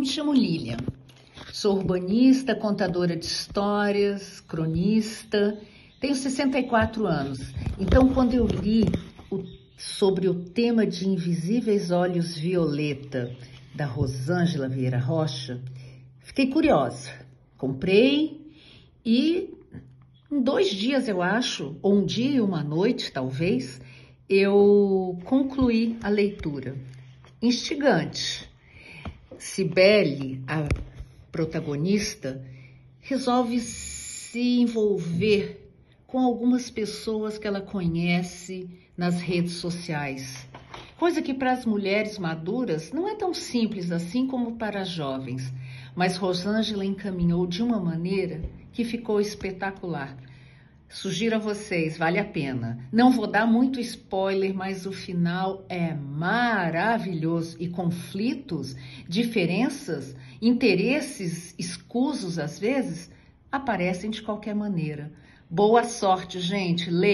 Me chamo Lilian, sou urbanista, contadora de histórias, cronista, tenho 64 anos. Então, quando eu li o, sobre o tema de Invisíveis Olhos Violeta, da Rosângela Vieira Rocha, fiquei curiosa. Comprei e em dois dias, eu acho, ou um dia e uma noite, talvez, eu concluí a leitura. Instigante. Cibele, a protagonista, resolve se envolver com algumas pessoas que ela conhece nas redes sociais. Coisa que para as mulheres maduras não é tão simples assim como para as jovens, mas Rosângela encaminhou de uma maneira que ficou espetacular. Sugiro a vocês, vale a pena. Não vou dar muito spoiler, mas o final é maravilhoso. E conflitos, diferenças, interesses escusos às vezes aparecem de qualquer maneira. Boa sorte, gente. Leia.